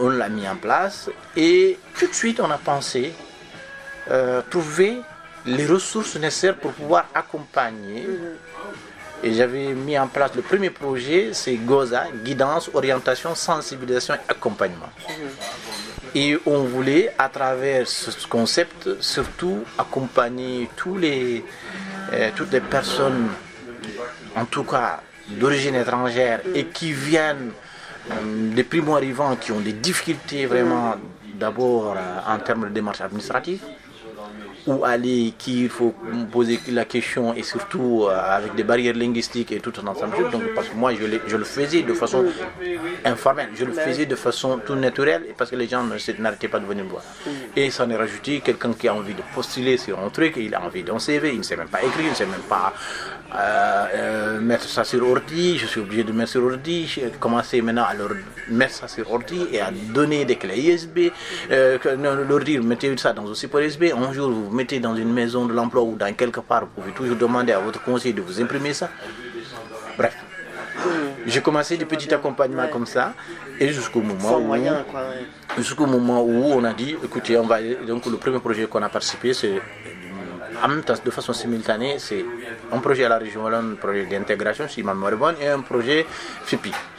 on l'a mis en place et tout de suite on a pensé euh, trouver les ressources nécessaires pour pouvoir accompagner. Et j'avais mis en place le premier projet, c'est GOZA, guidance, orientation, sensibilisation et accompagnement. Et on voulait, à travers ce concept, surtout accompagner tous les, euh, toutes les personnes, en tout cas d'origine étrangère, et qui viennent euh, des primo-arrivants, qui ont des difficultés vraiment, d'abord euh, en termes de démarches administratives, où aller, qui il faut poser la question et surtout euh, avec des barrières linguistiques et tout un ensemble de choses. Donc, parce que moi, je, le- je le faisais de façon informelle, je le faisais de façon tout naturelle et parce que les gens n'arrêtaient pas de venir me voir. Et ça en est rajouté quelqu'un qui a envie de postuler sur un truc, il a envie d'un CV, il ne sait même pas écrire, il ne sait même pas euh, euh, mettre ça sur ordi, je suis obligé de mettre sur ordi, j'ai commencé maintenant à leur mettre ça sur ordi et à donner des clés USB, euh, leur dire mettez ça dans un support USB, jour vous vous mettez dans une maison de l'emploi ou dans quelque part, vous pouvez toujours demander à votre conseiller de vous imprimer ça. Bref. J'ai commencé des petits accompagnements comme ça et jusqu'au moment où moyen, quoi. ouais. jusqu'au moment où on a dit, écoutez, on va donc le premier projet qu'on a participé, c'est en même temps, de façon simultanée, c'est un projet à la région Wallonne, un projet d'intégration, si ma mémoire est bonne, et un projet FIPI.